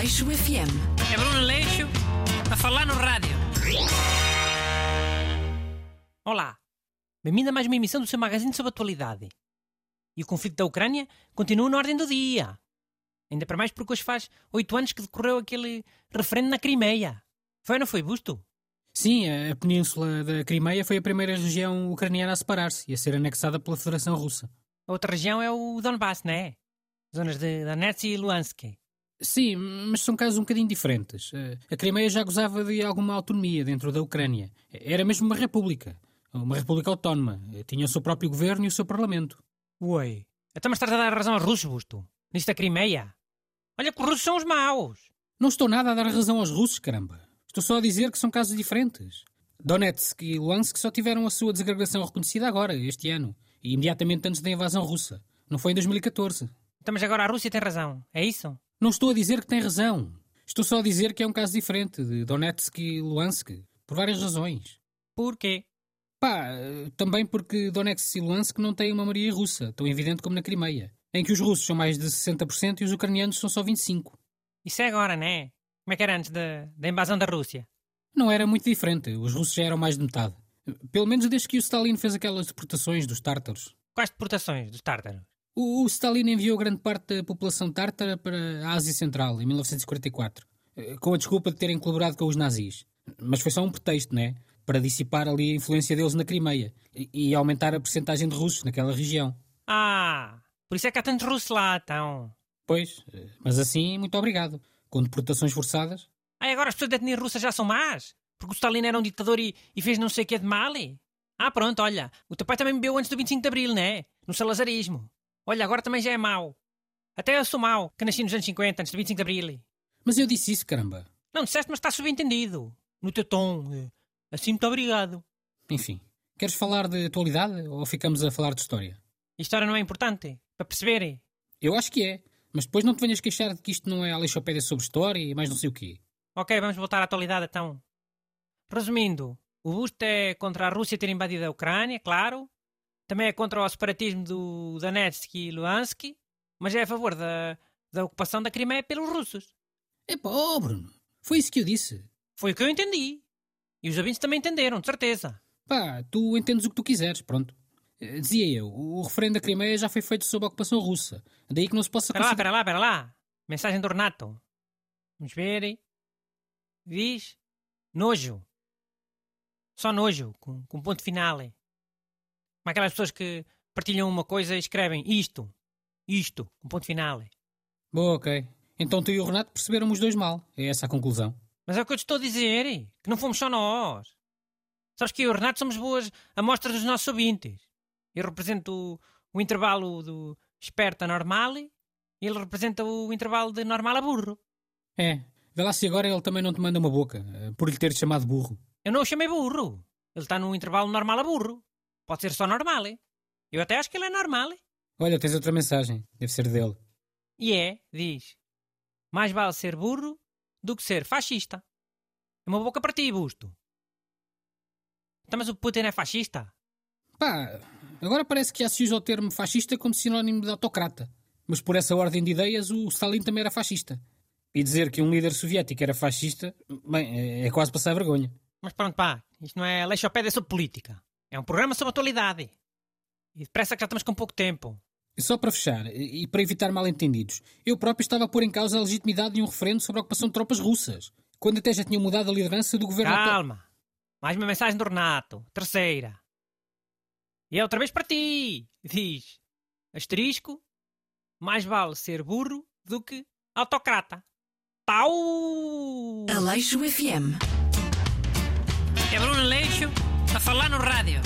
Aleixo FM. É Bruno Leixo a falar no rádio. Olá, bem-vindo a mais uma emissão do seu magazine sobre atualidade. E o conflito da Ucrânia continua na ordem do dia. Ainda para mais porque hoje faz oito anos que decorreu aquele referendo na Crimeia. Foi ou não foi, Busto? Sim, a península da Crimeia foi a primeira região ucraniana a separar-se e a ser anexada pela Federação Russa. A outra região é o Donbass, não é? Zonas de Donetsk e Luhansk. Sim, mas são casos um bocadinho diferentes. Eh, A Crimeia já gozava de alguma autonomia dentro da Ucrânia. Era mesmo uma república. Uma república autónoma. Eh, Tinha o seu próprio governo e o seu parlamento. Oi, então mas estás a dar razão aos russos, Busto? Nisto da Crimeia? Olha que os russos são os maus. Não estou nada a dar razão aos russos, caramba. Estou só a dizer que são casos diferentes. Donetsk e Luhansk só tiveram a sua desagregação reconhecida agora, este ano, e imediatamente antes da invasão russa. Não foi em 2014. Então mas agora a Rússia tem razão, é isso? Não estou a dizer que tem razão. Estou só a dizer que é um caso diferente de Donetsk e Luhansk, por várias razões. Por quê? Pá, também porque Donetsk e Luhansk não têm uma maioria russa, tão evidente como na Crimeia, em que os russos são mais de 60% e os ucranianos são só 25%. Isso é agora, né? Como é que era antes da, da invasão da Rússia? Não era muito diferente, os russos já eram mais de metade. Pelo menos desde que o Stalin fez aquelas deportações dos tártaros. Quais deportações dos tártaros? O, o Stalin enviou grande parte da população tártara para a Ásia Central, em 1944, eh, com a desculpa de terem colaborado com os nazis. Mas foi só um pretexto, né? Para dissipar ali a influência deles na Crimeia e, e aumentar a percentagem de russos naquela região. Ah, por isso é que há tantos russos lá, então. Pois, eh, mas assim, muito obrigado. Com deportações forçadas. Ah, agora as pessoas da etnia russa já são más? Porque o Stalin era um ditador e, e fez não sei o que de mal? Ah, pronto, olha, o teu pai também bebeu antes do 25 de Abril, né? No salazarismo. Olha, agora também já é mau. Até eu sou mau, que nasci nos anos 50, antes do 25 de Abril. Mas eu disse isso, caramba. Não disseste, mas está subentendido. No teu tom. eh, Assim, muito obrigado. Enfim, queres falar de atualidade ou ficamos a falar de história? A história não é importante? Para perceber? Eu acho que é. Mas depois não te venhas queixar de que isto não é a Aleixopédia sobre história e mais não sei o quê. Ok, vamos voltar à atualidade então. Resumindo, o Busto é contra a Rússia ter invadido a Ucrânia, claro. Também é contra o separatismo do Donetsk e Luhansk. Mas é a favor da, da ocupação da Crimeia pelos russos. Oh Bruno, foi isso que eu disse. Foi o que eu entendi. E os ouvintes também entenderam, de certeza. Pá, tu entendes o que tu quiseres, pronto. Eh, Dizia eu, o referendo da Crimeia já foi feito sob a ocupação russa. Daí que não se possa Espera lá, espera lá, espera lá. Mensagem do Renato. Vamos ver. Diz nojo. Só nojo, com, com ponto final. Como aquelas pessoas que partilham uma coisa e escrevem isto, isto, com ponto final. Boa, ok. Então tu e o Renato perceberam os dois mal. É essa a conclusão. Mas é o que eu te estou a dizer, que não fomos só nós. Sabes que eu e o Renato somos boas amostras dos nossos ouvintes. Eu represento o, o intervalo do esperto a normal e ele representa o intervalo de normal a burro. É, vê lá se agora ele também não te manda uma boca, eh, por lhe ter chamado burro. Eu não o chamei burro. Ele está no intervalo normal a burro. Pode ser só normal. hein? Eu até acho que ele é normal. hein? Olha, tens outra mensagem. Deve ser dele. E é, diz. Mais vale ser burro do que ser fascista. É uma boca para ti, busto. Então, mas o Putin é fascista? Pá, agora parece que já se usa o termo fascista como sinónimo de autocrata. Mas por essa ordem de ideias, o Stalin também era fascista. E dizer que um líder soviético era fascista, bem, é- é quase passar vergonha. Mas pronto, pá. Isto não é leixopédia sobre política. É um programa sobre atualidade. E depressa que já estamos com pouco tempo. E Só para fechar, e e para evitar mal-entendidos, eu próprio estava a pôr em causa a legitimidade de um referendo sobre a ocupação de tropas russas, quando até já tinham mudado a liderança do governo. Calma. Mais uma mensagem do Renato. Terceira. E é outra vez para ti. Diz. Asterisco. Mais vale ser burro do que autocrata. Tau! Aleixo FM. É Bruno Leixo a falar no rádio.